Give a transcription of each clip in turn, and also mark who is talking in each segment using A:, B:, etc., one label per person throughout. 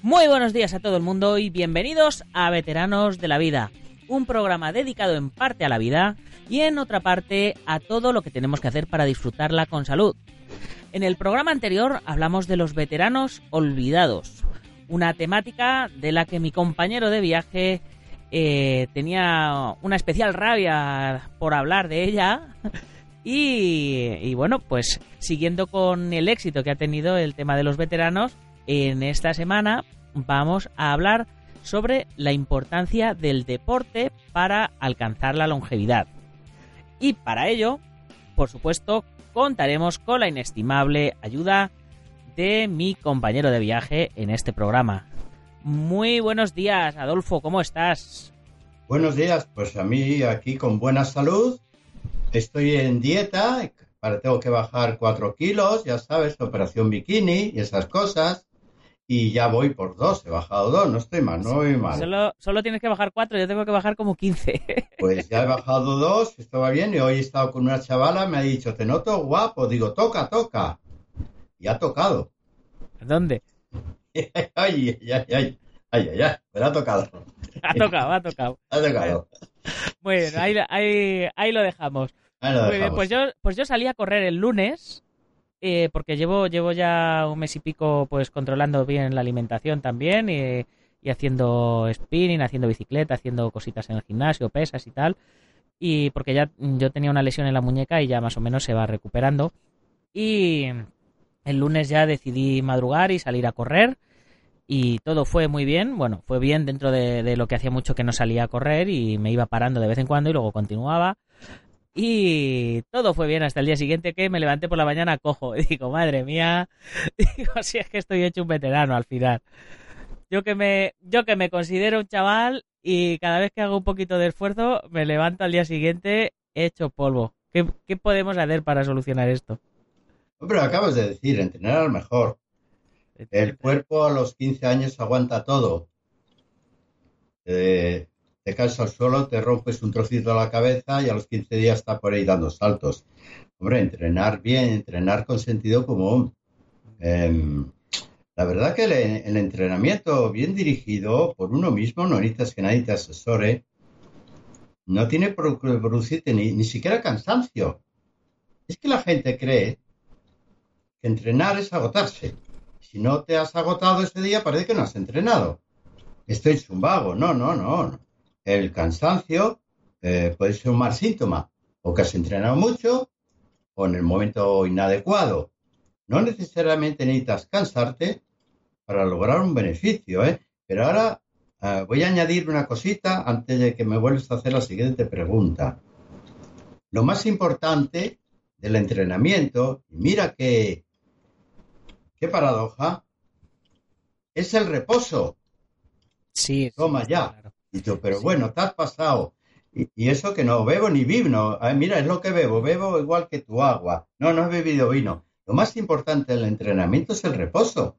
A: Muy buenos días a todo el mundo y bienvenidos a Veteranos de la Vida, un programa dedicado en parte a la vida y en otra parte a todo lo que tenemos que hacer para disfrutarla con salud. En el programa anterior hablamos de los veteranos olvidados, una temática de la que mi compañero de viaje eh, tenía una especial rabia por hablar de ella. Y, bueno, pues siguiendo con el éxito que ha tenido el tema de los veteranos, en esta semana vamos a hablar sobre la importancia del deporte para alcanzar la longevidad. Y para ello, por supuesto, contaremos con la inestimable ayuda de mi compañero de viaje en este programa. Muy buenos días, Adolfo, ¿cómo estás?
B: Buenos días, pues a mí aquí con buena salud. Estoy en dieta, para tengo que bajar 4 kilos, ya sabes, operación bikini y esas cosas. Y ya voy por dos, he bajado dos, no estoy mal, no voy mal.
A: Solo, solo tienes que bajar cuatro, yo tengo que bajar como 15.
B: Pues ya he bajado dos, esto va bien, y hoy he estado con una chavala, me ha dicho, te noto guapo, digo, toca, toca. Y ha tocado.
A: ¿Dónde?
B: ay, ay, ay, ay, ay, ay, ay, pero ha tocado.
A: Ha tocado, ha tocado.
B: Ha tocado.
A: Muy bien, ahí, ahí, ahí lo dejamos.
B: Ahí lo
A: Muy bien,
B: dejamos.
A: pues yo, pues yo salí a correr el lunes, eh, porque llevo, llevo ya un mes y pico pues controlando bien la alimentación también y, y haciendo spinning, haciendo bicicleta, haciendo cositas en el gimnasio, pesas y tal. Y porque ya yo tenía una lesión en la muñeca y ya más o menos se va recuperando. Y el lunes ya decidí madrugar y salir a correr. Y todo fue muy bien, bueno, fue bien dentro de, lo que hacía mucho que no salía a correr y me iba parando de vez en cuando y luego continuaba. Y todo fue bien hasta el día siguiente que me levanté por la mañana cojo. Y digo, madre mía, digo, si es que estoy hecho un veterano al final. Yo que me, yo que me considero un chaval y cada vez que hago un poquito de esfuerzo me levanto al día siguiente hecho polvo. ¿Qué, qué podemos hacer para solucionar esto?
B: Hombre, acabas de decir, entrenar al mejor. El cuerpo a los 15 años aguanta todo. Eh, te caes al suelo, te rompes un trocito de la cabeza y a los 15 días está por ahí dando saltos. Hombre, entrenar bien, entrenar con sentido común. Em, la verdad que el, el entrenamiento bien dirigido por uno mismo, no necesitas que nadie te asesore, no tiene por qué producirte ni, ni siquiera cansancio. Es que la gente cree que entrenar es agotarse. Si no te has agotado ese día, parece que no has entrenado. Estoy hecho un vago. No, no, no. El cansancio eh, puede ser un mal síntoma. O que has entrenado mucho o en el momento inadecuado. No necesariamente necesitas cansarte para lograr un beneficio, ¿eh? Pero ahora eh, voy a añadir una cosita antes de que me vuelvas a hacer la siguiente pregunta. Lo más importante del entrenamiento, mira que qué paradoja, es el reposo.
A: Sí,
B: Toma ya.
A: claro.
B: Y tú, pero
A: Sí.
B: bueno, te has pasado. Y, y eso que no bebo ni vino. Ay, mira, es lo que bebo. Bebo igual que tu agua. No, no he bebido vino. Lo más importante del entrenamiento es el reposo.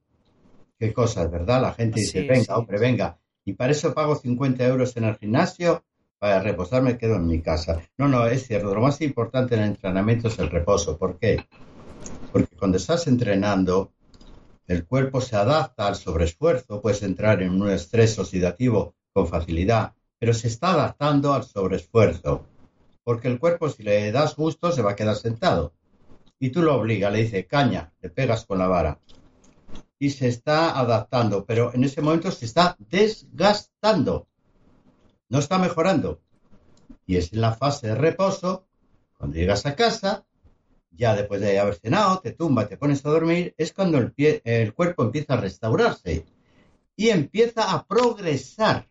B: Qué cosas, ¿verdad? La gente dice,
A: Sí,
B: venga,
A: sí.
B: hombre, venga. Y para eso pago 50 euros en el gimnasio. Para reposar me quedo en mi casa. No, no, es cierto. Lo más importante en el entrenamiento es el reposo. ¿Por qué? Porque cuando estás entrenando, el cuerpo se adapta al sobreesfuerzo, puedes entrar en un estrés oxidativo con facilidad, pero se está adaptando al sobreesfuerzo. Porque el cuerpo, si le das gusto, se va a quedar sentado. Y tú lo obligas, le dices, caña, le pegas con la vara. Y se está adaptando, pero en ese momento se está desgastando. No está mejorando. Y es en la fase de reposo, cuando llegas a casa, ya después de haber cenado, te tumba, te pones a dormir, es cuando el, pie- el cuerpo empieza a restaurarse y empieza a progresar.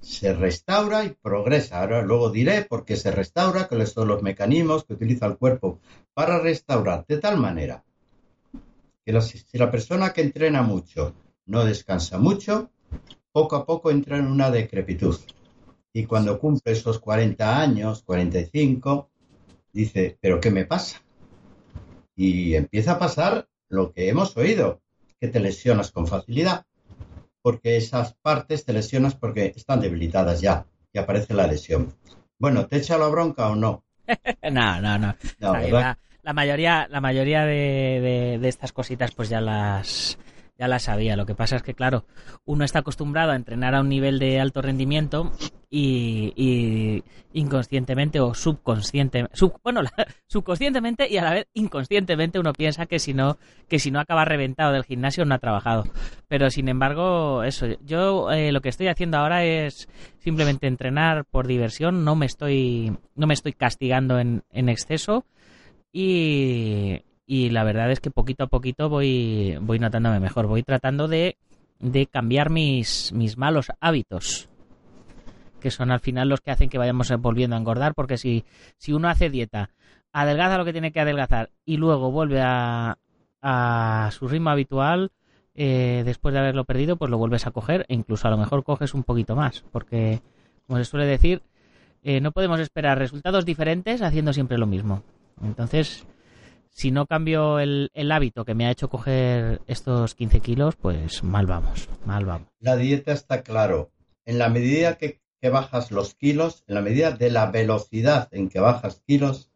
B: Se restaura y progresa. Ahora luego diré por qué se restaura, cuáles son los mecanismos que utiliza el cuerpo para restaurar, de tal manera que si la persona que entrena mucho no descansa mucho, poco a poco entra en una decrepitud. Y cuando cumple esos 40 años, 45, dice, ¿pero qué me pasa? Y empieza a pasar lo que hemos oído, que te lesionas con facilidad, porque esas partes te lesionas porque están debilitadas ya y aparece la lesión. Bueno, ¿te echa la bronca o no?
A: No, no, no.
B: No,
A: la mayoría, la mayoría de, de estas cositas pues ya las ya la sabía. Lo que pasa es que, claro, uno está acostumbrado a entrenar a un nivel de alto rendimiento y, inconscientemente o subconscientemente, bueno, subconscientemente y a la vez inconscientemente uno piensa que si no, que si no acaba reventado del gimnasio no ha trabajado. Pero sin embargo, eso, yo eh, lo que estoy haciendo ahora es simplemente entrenar por diversión, no me estoy, no me estoy castigando en, en exceso y, y la verdad es que poquito a poquito voy, voy notándome mejor, voy tratando de, de cambiar mis, mis malos hábitos que son al final los que hacen que vayamos volviendo a engordar, porque si, si uno hace dieta, adelgaza lo que tiene que adelgazar y luego vuelve a, a su ritmo habitual, eh, después de haberlo perdido, pues lo vuelves a coger e incluso a lo mejor coges un poquito más, porque, como se suele decir, eh, no podemos esperar resultados diferentes haciendo siempre lo mismo. Entonces, si no cambio el, hábito que me ha hecho coger estos 15 kilos, pues mal vamos, mal vamos.
B: La dieta está claro. En la medida que, bajas los kilos, en la medida de la velocidad en que bajas kilos,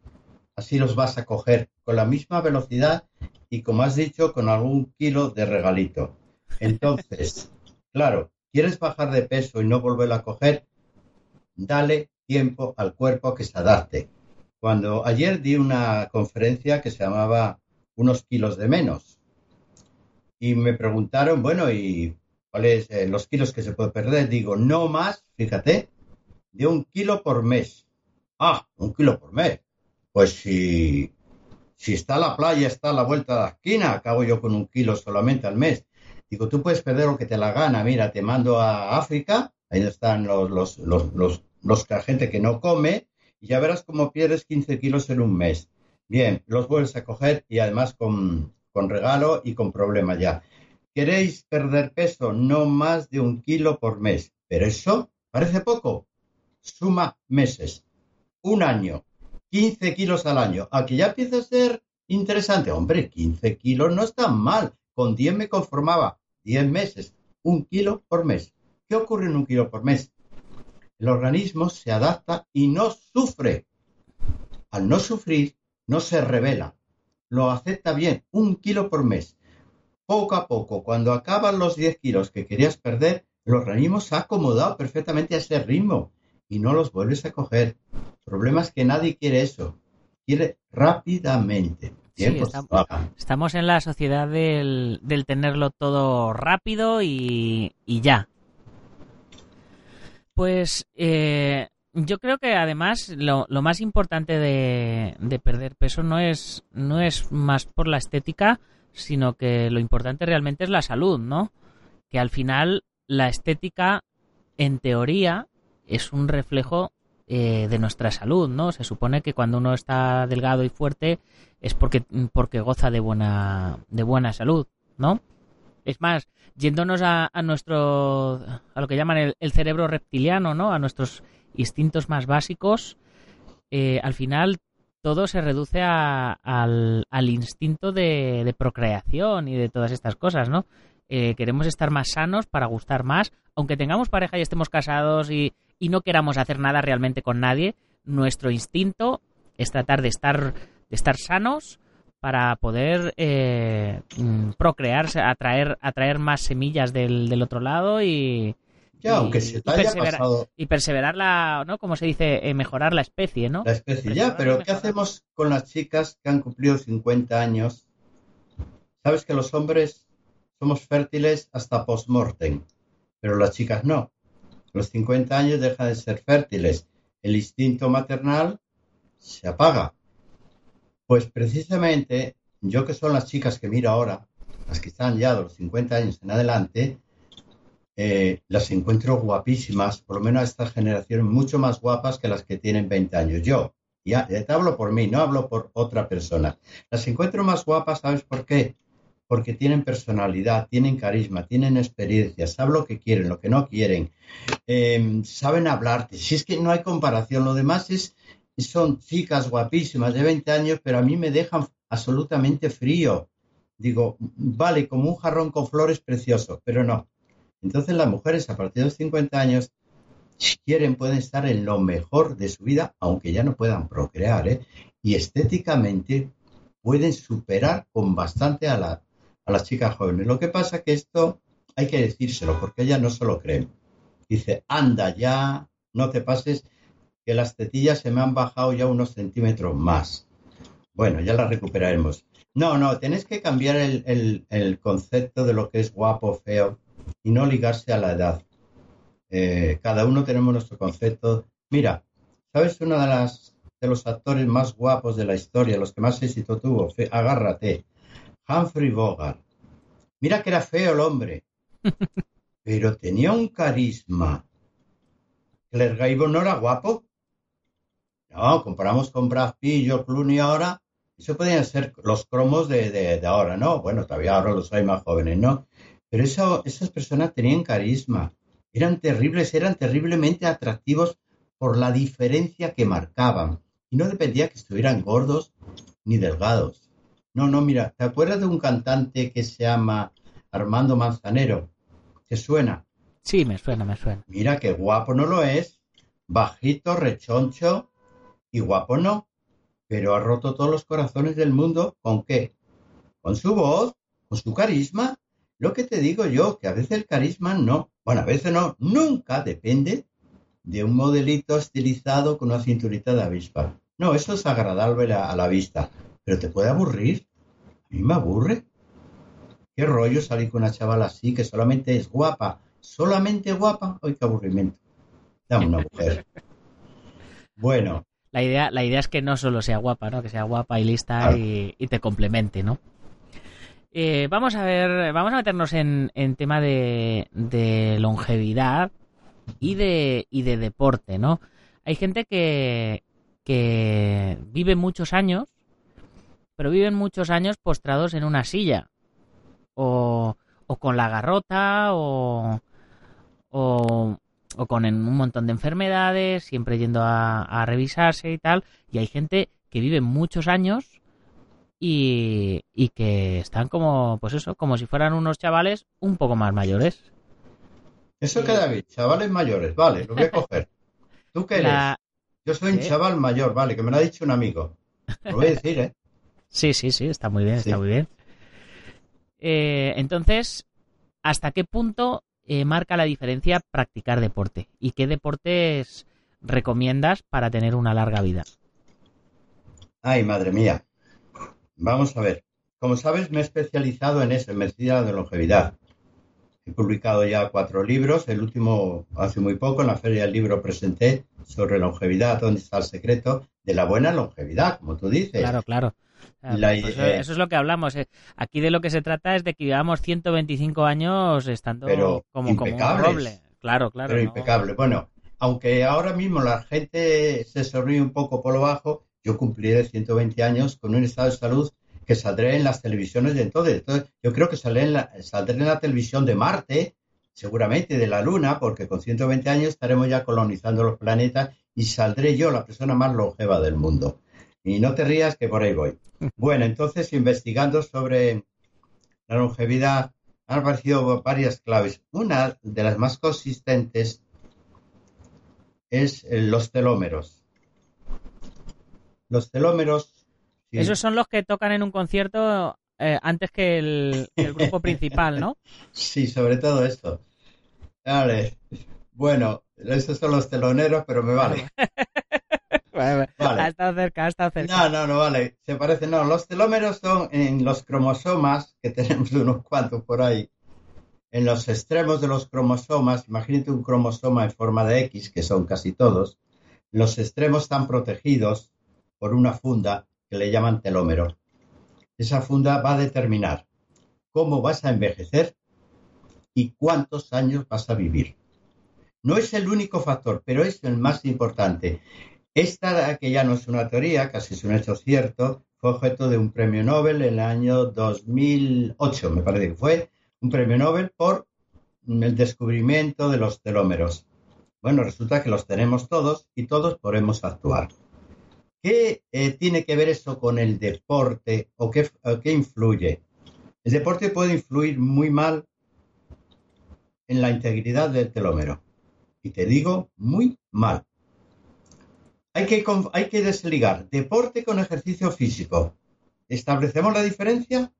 B: así los vas a coger con la misma velocidad y, como has dicho, con algún kilo de regalito. Entonces, claro, ¿quieres bajar de peso y no volverlo a coger? Dale tiempo al cuerpo que se adapte. Cuando ayer di una conferencia que se llamaba Unos kilos de menos y me preguntaron, bueno, ¿y cuáles eh, los kilos que se puede perder? Digo, no más, fíjate, de un kilo por mes. Ah, un kilo por mes. Pues si, si está la playa, está a la vuelta de la esquina, acabo yo con un kilo solamente al mes. Digo, tú puedes perder lo que te la gana. Mira, te mando a África, ahí están los, los, los, los, los gente que no come, y ya verás cómo pierdes 15 kilos en un mes. Bien, los vuelves a coger y además con, regalo y con problema ya. ¿Queréis perder peso? No más de un kilo por mes. Pero eso parece poco. Suma meses. Un año. 15 kilos al año. Aquí ya empieza a ser interesante. Hombre, 15 kilos no es tan mal. Con 10 me conformaba. 10 meses. Un kilo por mes. ¿Qué ocurre en un kilo por mes? El organismo se adapta y no sufre. Al no sufrir, no se revela. Lo acepta bien, un kilo por mes. Poco a poco, cuando acaban los 10 kilos que querías perder, el organismo se ha acomodado perfectamente a ese ritmo y no los vuelves a coger. El problema es que nadie quiere eso. Quiere rápidamente.
A: Pues, estamos, en la sociedad del, tenerlo todo rápido y ya. Pues eh, yo creo que además lo, más importante de, perder peso no es, no es más por la estética, sino que lo importante realmente es la salud, ¿no? Que al final la estética, en teoría, es un reflejo eh, de nuestra salud, ¿no? Se supone que cuando uno está delgado y fuerte es porque, porque goza de buena, de buena salud, ¿no? Es más, yéndonos a, nuestro, a lo que llaman el, cerebro reptiliano, ¿no? A nuestros instintos más básicos, eh, al final todo se reduce al, instinto de, procreación y de todas estas cosas, ¿no? Eh, queremos estar más sanos para gustar más, aunque tengamos pareja y estemos casados y, y no queramos hacer nada realmente con nadie, nuestro instinto es tratar de estar, de estar sanos para poder eh, mm, procrearse, atraer, atraer más semillas del, del otro lado y,
B: ya, aunque se te haya
A: perseverar,
B: pasado...
A: y perseverar la, ¿no? Como se dice, eh, mejorar la especie, ¿no?
B: La especie, ya, pero ¿qué hacemos con las chicas que han cumplido 50 años? Sabes que los hombres somos fértiles hasta post-mortem, pero las chicas no. los 50 años dejan de ser fértiles. El instinto maternal se apaga. Pues precisamente yo que son las chicas que miro ahora, las que están ya de los 50 años en adelante, eh, las encuentro guapísimas, por lo menos a esta generación, mucho más guapas que las que tienen 20 años. Yo, ya, te hablo por mí, no hablo por otra persona. Las encuentro más guapas, ¿sabes por qué? Porque tienen personalidad, tienen carisma, tienen experiencia, saben lo que quieren, lo que no quieren, eh, saben hablarte. Si es que no hay comparación, lo demás es son chicas guapísimas de 20 años, pero a mí me dejan absolutamente frío. Digo, vale, como un jarrón con flores precioso, pero no. Entonces las mujeres a partir de los 50 años, si quieren, pueden estar en lo mejor de su vida, aunque ya no puedan procrear. ¿eh? Y estéticamente pueden superar con bastante a, a las chicas jóvenes. Lo que pasa que esto hay que decírselo, porque ellas no se lo creen. Dice, anda ya, no te pases, que las tetillas se me han bajado ya unos centímetros más. Bueno, ya las recuperaremos. No, no, tenés que cambiar el, concepto de lo que es guapo, feo, y no ligarse a la edad. Eh, cada uno tenemos nuestro concepto. Mira, ¿sabes uno de, las, de los actores más guapos de la historia, los que más éxito tuvo? agárrate. Humphrey Bogart. Mira que era feo el hombre, pero tenía un carisma. Claire Gable no era guapo. No, comparamos con Brad Pitt George Clooney ahora. Eso podrían ser los cromos de, ahora, ¿no? Bueno, todavía ahora los hay más jóvenes, ¿no? Pero esas personas tenían carisma. Eran terribles, eran terriblemente atractivos por la diferencia que marcaban. Y no dependía que estuvieran gordos ni delgados. No, no, mira, ¿te acuerdas de un cantante que se llama Armando Manzanero? ¿Te suena?
A: Sí, me suena, me suena.
B: Mira qué guapo no lo es. Bajito, rechoncho y guapo no. Pero ha roto todos los corazones del mundo. ¿Con qué? Con su voz, con su carisma. Lo que te digo yo, que a veces el carisma no. Bueno, a veces no. Nunca depende de un modelito estilizado con una cinturita de avispa. No, eso es agradable a la vista. Pero te puede aburrir. A mí me aburre. ¿Qué rollo salir con una chavala así que solamente es guapa? Solamente guapa. ¡Ay, qué aburrimiento! Dame una mujer. Bueno.
A: La idea, la idea es que no solo sea guapa, ¿no? Que sea guapa y lista y, te complemente, ¿no? Eh, vamos a ver, vamos a meternos en, en tema de, de, longevidad y de, y de deporte, ¿no? Hay gente que, que vive muchos años, pero viven muchos años postrados en una silla o, o con la garrota o, o, con un montón de enfermedades, siempre yendo a, revisarse y tal. Y hay gente que vive muchos años y, y, que están como, pues eso, como si fueran unos chavales un poco más mayores.
B: Eso queda bien, chavales mayores, vale, lo voy a coger. ¿Tú qué eres? Yo soy un chaval mayor, vale, que me lo ha dicho un amigo. Lo voy a decir, ¿eh?
A: Sí, sí, sí, está muy bien, está muy bien. Eh, entonces, ¿hasta qué punto eh, marca la diferencia practicar deporte? ¿Y qué deportes recomiendas para tener una larga vida?
B: Ay, madre mía. Vamos a ver. Como sabes, me he especializado en eso, en medicina de longevidad. He publicado ya cuatro libros. El último, hace muy poco, en la Feria del Libro presenté sobre longevidad, dónde está el secreto de la buena longevidad, como tú dices.
A: Claro, claro. Pues eso, es lo que hablamos. Eh. Aquí de lo que se trata es de que vivamos 125 años estando como, como, un roble. Claro, claro.
B: Pero impecable. Bueno, aunque ahora mismo la gente se sonríe un poco por lo bajo, yo cumpliré 120 años con un estado de salud que saldré en las televisiones de entonces. entonces yo creo que saldré en, la, saldré en la televisión de Marte, seguramente de la Luna, porque con 120 años estaremos ya colonizando los planetas y saldré yo la persona más longeva del mundo. Y no te rías que por ahí voy. Bueno, entonces investigando sobre la longevidad han aparecido varias claves. Una de las más consistentes es los telómeros. Los telómeros.
A: Esos son los que tocan en un concierto eh, antes que el, grupo principal, ¿no?
B: Sí, sobre todo esto. Vale. Bueno, esos son los teloneros, pero me vale.
A: vale. Ha estado cerca, ha estado cerca.
B: No, no, no, vale. Se parece, no. Los telómeros son en los cromosomas, que tenemos unos cuantos por ahí. En los extremos de los cromosomas, imagínate un cromosoma en forma de X, que son casi todos. Los extremos están protegidos por una funda que le llaman telómero. Esa funda va a determinar cómo vas a envejecer y cuántos años vas a vivir. No es el único factor, pero es el más importante. Esta, que ya no es una teoría, casi es un hecho cierto, fue objeto de un premio Nobel en el año 2008, me parece que fue, un premio Nobel por el descubrimiento de los telómeros. Bueno, resulta que los tenemos todos y todos podemos actuar. ¿Qué eh, tiene que ver eso con el deporte o qué, o qué influye? El deporte puede influir muy mal en la integridad del telómero. Y te digo, muy mal. Hay que, hay que desligar deporte con ejercicio físico. ¿Establecemos la diferencia?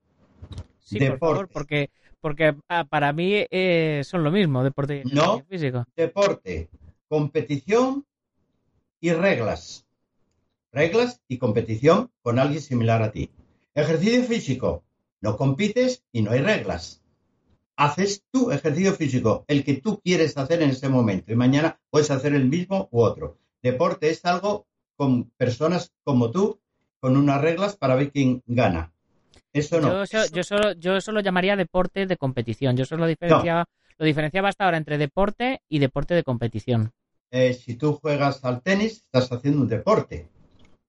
A: Sí, por favor, porque, porque ah, para mí eh, son lo mismo, deporte y
B: no,
A: físico.
B: Deporte, competición y reglas. Reglas y competición con alguien similar a ti. Ejercicio físico, no compites y no hay reglas. Haces tu ejercicio físico, el que tú quieres hacer en ese momento, y mañana puedes hacer el mismo u otro. Deporte es algo con personas como tú, con unas reglas para ver quién gana. Eso no.
A: Yo, yo, solo, yo solo llamaría deporte de competición. Yo solo diferenciaba, lo diferenciaba hasta ahora entre deporte y deporte de competición.
B: Eh, si tú juegas al tenis, estás haciendo un deporte.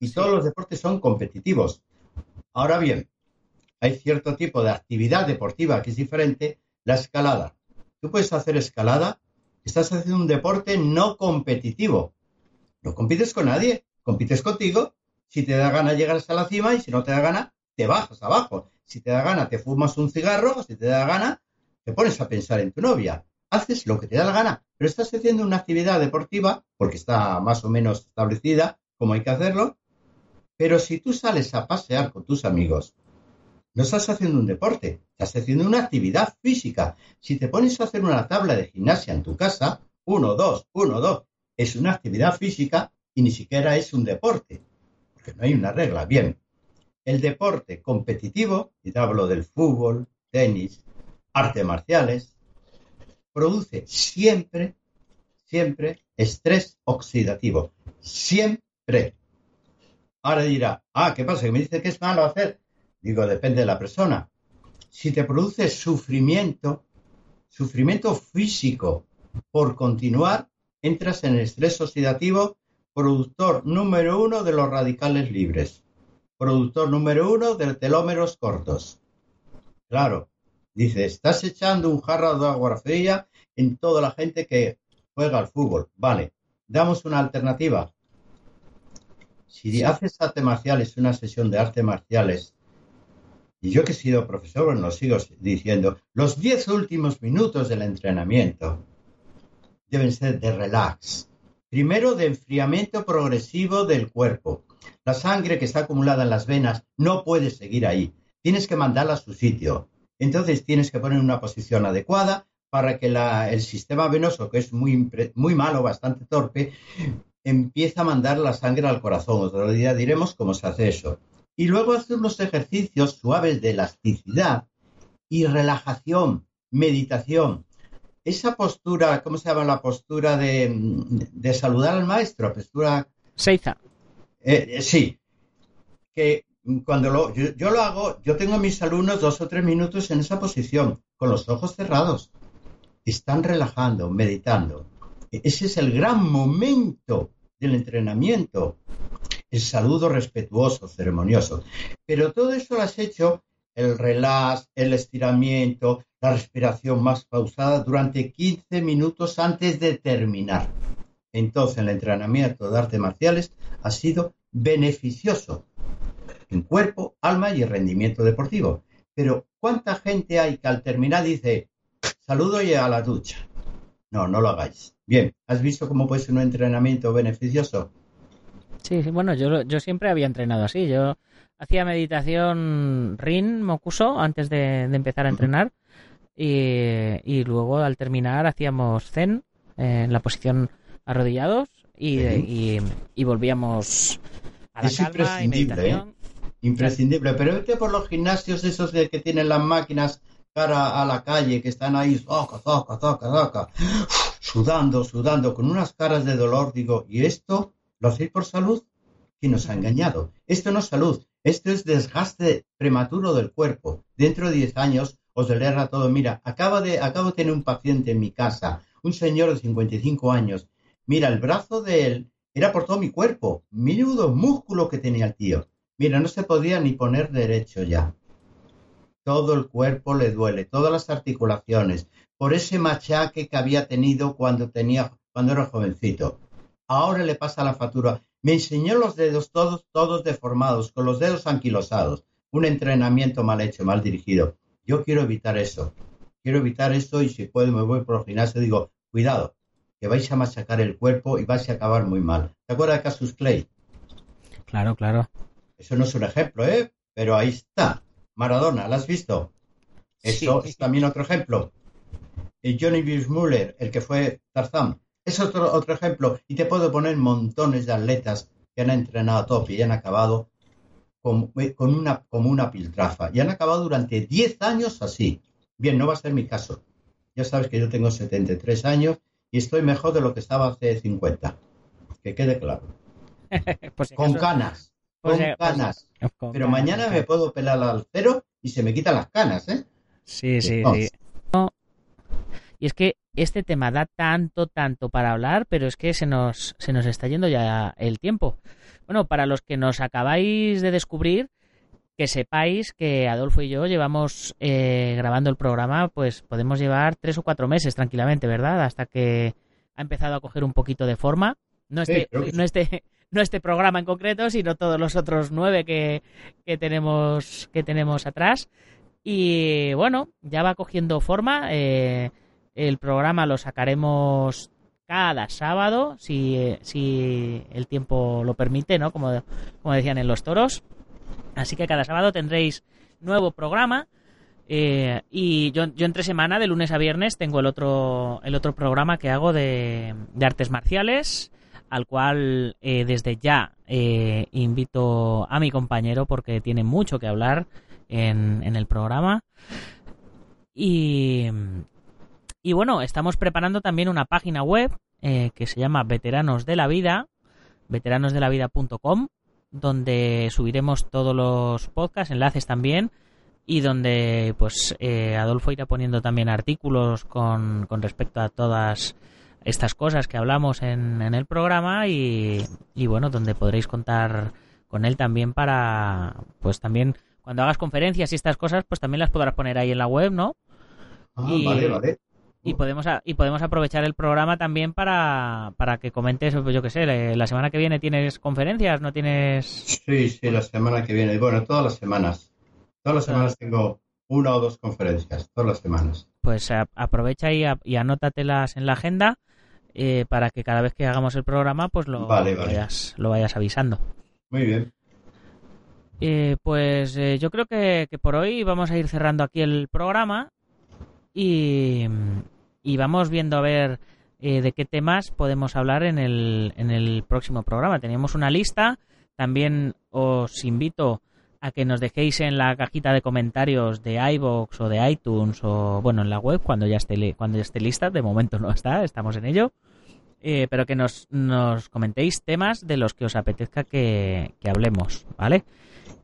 B: Y todos los deportes son competitivos. Ahora bien, hay cierto tipo de actividad deportiva que es diferente, la escalada. Tú puedes hacer escalada, estás haciendo un deporte no competitivo. No compites con nadie, compites contigo. Si te da gana llegar hasta la cima y si no te da gana, te bajas abajo. Si te da gana, te fumas un cigarro, si te da gana, te pones a pensar en tu novia. Haces lo que te da la gana, pero estás haciendo una actividad deportiva porque está más o menos establecida como hay que hacerlo. Pero si tú sales a pasear con tus amigos, no estás haciendo un deporte, estás haciendo una actividad física. Si te pones a hacer una tabla de gimnasia en tu casa, uno, dos, uno, dos, es una actividad física y ni siquiera es un deporte, porque no hay una regla. Bien, el deporte competitivo, y te hablo del fútbol, tenis, artes marciales, produce siempre, siempre estrés oxidativo. Siempre. Ahora dirá, ah, ¿qué pasa? ¿Que me dice que es malo hacer? Digo, depende de la persona. Si te produce sufrimiento, sufrimiento físico por continuar, entras en el estrés oxidativo, productor número uno de los radicales libres, productor número uno de telómeros cortos. Claro, dice, estás echando un jarro de agua fría en toda la gente que juega al fútbol. Vale, damos una alternativa. Si haces artes marciales, una sesión de artes marciales, y yo que he sido profesor, bueno, lo sigo diciendo, los diez últimos minutos del entrenamiento deben ser de relax. Primero, de enfriamiento progresivo del cuerpo. La sangre que está acumulada en las venas no puede seguir ahí. Tienes que mandarla a su sitio. Entonces tienes que poner una posición adecuada para que el sistema venoso, que es muy, muy malo, bastante torpe, empiece a mandar la sangre al corazón. Otro día diremos cómo se hace eso. Y luego hacer unos ejercicios suaves de elasticidad y relajación, meditación esa postura, ¿cómo se llama la postura de, saludar al maestro? Postura.
A: Seiza.
B: Eh, eh, sí. Que cuando lo, yo, lo hago, yo tengo a mis alumnos dos o tres minutos en esa posición, con los ojos cerrados. Están relajando, meditando. E, ese es el gran momento del entrenamiento. El saludo respetuoso, ceremonioso. Pero todo eso lo has hecho el relax, el estiramiento, la respiración más pausada durante 15 minutos antes de terminar. Entonces el entrenamiento de artes marciales ha sido beneficioso en cuerpo, alma y rendimiento deportivo. Pero ¿cuánta gente hay que al terminar dice, saludo y a la ducha? No, no lo hagáis. Bien, ¿has visto cómo puede ser un entrenamiento beneficioso?
A: Sí, bueno, yo, yo siempre había entrenado así. Yo hacía meditación Rin Mokuso antes de, empezar a entrenar. Y, luego al terminar hacíamos Zen en la posición arrodillados y, volvíamos a la
B: es imprescindible, ¿eh? Imprescindible, pero vete por los gimnasios esos de que tienen las máquinas cara a la calle, que están ahí, sudando, sudando, con unas caras de dolor, digo, ¿y esto lo hacéis por salud? ¿Quién nos ha engañado? Esto no es salud, esto es desgaste prematuro del cuerpo. Dentro de 10 años os a todo. Mira, acabo de, acabo de tener un paciente en mi casa, un señor de 55 años. Mira, el brazo de él era por todo mi cuerpo. Menudo músculo que tenía el tío. Mira, no se podía ni poner derecho ya. Todo el cuerpo le duele, todas las articulaciones, por ese machaque que había tenido cuando tenía, cuando era jovencito. Ahora le pasa la factura. Me enseñó los dedos todos, todos deformados, con los dedos anquilosados. Un entrenamiento mal hecho, mal dirigido. Yo quiero evitar eso. Quiero evitar eso y si puedo me voy por el gimnasio y digo, cuidado, que vais a machacar el cuerpo y vais a acabar muy mal. ¿Te acuerdas de Casus Clay?
A: Claro, claro.
B: Eso no es un ejemplo, ¿eh? pero ahí está. Maradona, ¿la has visto? Eso
A: Sí.
B: es también otro ejemplo. Y Johnny Weissmuller, el que fue Tarzán, es otro, otro ejemplo. Y te puedo poner montones de atletas que han entrenado a tope y han acabado con, con una, como una piltrafa. Y han acabado durante 10 años así. Bien, no va a ser mi caso. Ya sabes que yo tengo 73 años y estoy mejor de lo que estaba hace 50. Que quede claro.
A: Si
B: Con
A: acaso-
B: canas.
A: por
B: Con canas.
A: con
B: Pero
A: canas,
B: mañana me
A: canas.
B: puedo pelar al cero y se me quitan las canas, ¿eh?
A: Sí, sí, sí. Y es que este tema da tanto, tanto para hablar, pero es que se nos, se nos está yendo ya el tiempo. Bueno, para los que nos acabáis de descubrir, que sepáis que Adolfo y yo llevamos eh, grabando el programa, pues podemos llevar tres o cuatro meses tranquilamente, ¿verdad? Hasta que ha empezado a coger un poquito de forma. No este, no este, no este programa en concreto, sino todos los otros nueve que, que tenemos, que tenemos atrás. Y bueno, ya va cogiendo forma. eh, el programa lo sacaremos cada sábado, si, si el tiempo lo permite, ¿no? Como, como decían en los toros. Así que cada sábado tendréis nuevo programa. eh, y yo, yo entre semana, de lunes a viernes, tengo el otro, el otro programa que hago de, de artes marciales, al cual eh, desde ya eh, invito a mi compañero porque tiene mucho que hablar en, en el programa. Y, y bueno, estamos preparando también una página web eh, que se llama Veteranos de la Vida, veteranosdelavida.com, donde subiremos todos los podcasts, enlaces también, y donde pues eh, Adolfo irá poniendo también artículos con, con respecto a todas estas cosas que hablamos en, en el programa y, y bueno, donde podréis contar con él también para, pues también cuando hagas conferencias y estas cosas, pues también las podrás poner ahí en la web, ¿no?
B: Ah,
A: Y-
B: vale, vale.
A: Y podemos, a- y podemos aprovechar el programa también para, para que comentes, pues, yo qué sé, la semana que viene tienes conferencias, no tienes...
B: Sí, sí, la semana que viene. Bueno, todas las semanas. Todas las semanas tengo una o dos conferencias. Todas las semanas.
A: Pues a- aprovecha y, a- y anótatelas en la agenda eh, para que cada vez que hagamos el programa, pues lo,
B: Vale,
A: lo
B: vale.
A: vayas, lo vayas avisando.
B: Muy bien.
A: Eh, pues eh, yo creo que, que por hoy vamos a ir cerrando aquí el programa y, y vamos viendo a ver eh, de qué temas podemos hablar en el, en el próximo programa. Teníamos una lista, también os invito a que nos dejéis en la cajita de comentarios de iVoox o de iTunes o bueno en la web cuando ya esté cuando ya esté lista. De momento no está, estamos en ello. Eh, pero que nos, nos comentéis temas de los que os apetezca que, que hablemos, ¿vale?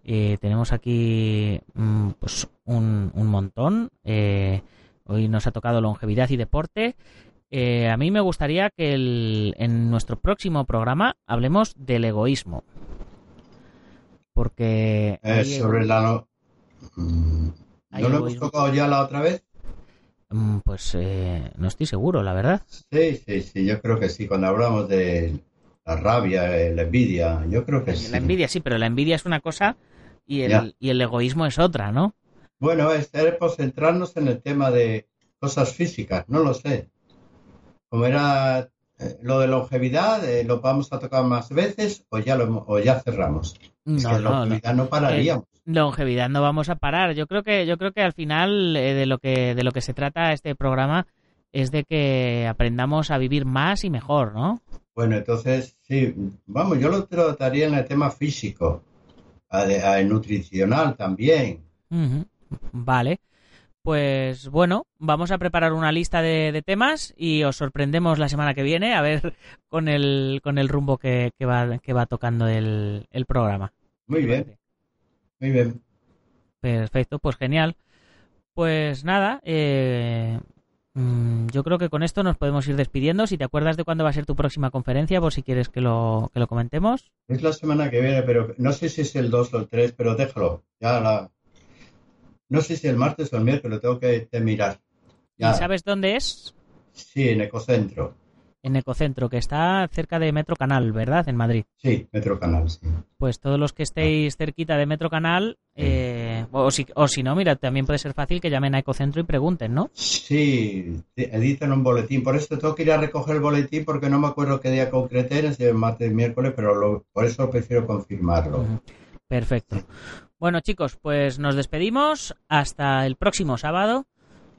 A: Eh, tenemos aquí mm, pues un, un montón. Eh, hoy nos ha tocado longevidad y deporte. Eh, a mí me gustaría que el- en nuestro próximo programa hablemos del egoísmo. Porque
B: Eh, sobre la... no- Mm, ¿No lo hemos tocado ya la otra vez?
A: Mm, Pues eh, no estoy seguro, la verdad.
B: Sí, sí, sí, yo creo que sí. Cuando hablamos de la rabia, eh, la envidia, yo creo que sí.
A: La envidia sí, pero la envidia es una cosa y el, y el egoísmo es otra, ¿no?
B: Bueno, es es por centrarnos en el tema de cosas físicas, no lo sé. Como era eh, lo de longevidad, eh, ¿lo vamos a tocar más veces o ya, lo, o ya cerramos? Es
A: No,
B: que
A: no,
B: longevidad no pararíamos.
A: Longevidad no vamos a parar. Yo creo que yo creo que al final eh, de lo que de lo que se trata este programa es de que aprendamos a vivir más y mejor, ¿no?
B: Bueno, entonces, sí, vamos, yo lo trataría en el tema físico, a nutricional también.
A: Vale. Pues bueno, vamos a preparar una lista de, de temas y os sorprendemos la semana que viene a ver con el, con el rumbo que, que va, que va tocando el, el programa.
B: Muy
A: ¿Qué te
B: bien, muy bien.
A: Perfecto, pues genial. Pues nada, eh, mm, yo creo que con esto nos podemos ir despidiendo. Si te acuerdas de cuándo va a ser tu próxima conferencia, por si quieres que lo, que lo comentemos.
B: Es la semana que viene, pero no sé si es el 2 o el 3, pero déjalo. Ya la... No sé si el martes o el miércoles, lo tengo que, que mirar. Ya.
A: ¿Y sabes dónde es?
B: Sí, en Ecocentro.
A: En Ecocentro, que está cerca de Metro Canal, ¿verdad? En Madrid.
B: Sí, Metro Canal, sí.
A: Pues todos los que estéis cerquita de Metro Canal, eh, o, si, o si no, mira, también puede ser fácil que llamen a Ecocentro y pregunten, ¿no?
B: Sí, editan un boletín. Por eso tengo que ir a recoger el boletín porque no me acuerdo qué día concreté, si es martes o miércoles, pero lo- por eso prefiero confirmarlo.
A: Perfecto. Bueno, chicos, pues nos despedimos hasta el próximo sábado.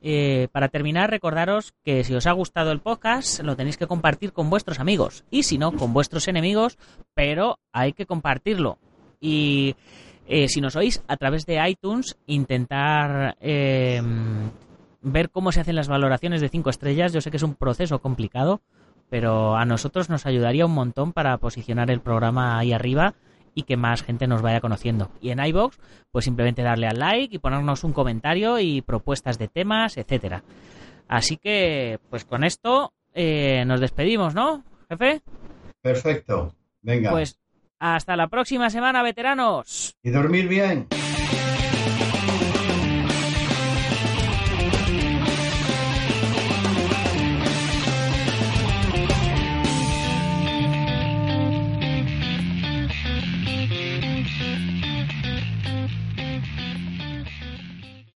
A: Eh, para terminar, recordaros que si os ha gustado el podcast, lo tenéis que compartir con vuestros amigos. Y si no, con vuestros enemigos, pero hay que compartirlo. Y eh, si nos oís a través de iTunes, intentar eh, ver cómo se hacen las valoraciones de 5 estrellas. Yo sé que es un proceso complicado, pero a nosotros nos ayudaría un montón para posicionar el programa ahí arriba y que más gente nos vaya conociendo. Y en iBox, pues simplemente darle al like y ponernos un comentario y propuestas de temas, etcétera. Así que, pues con esto eh, nos despedimos, ¿no, jefe?
B: Perfecto. Venga.
A: Pues hasta la próxima semana, veteranos.
B: Y dormir bien.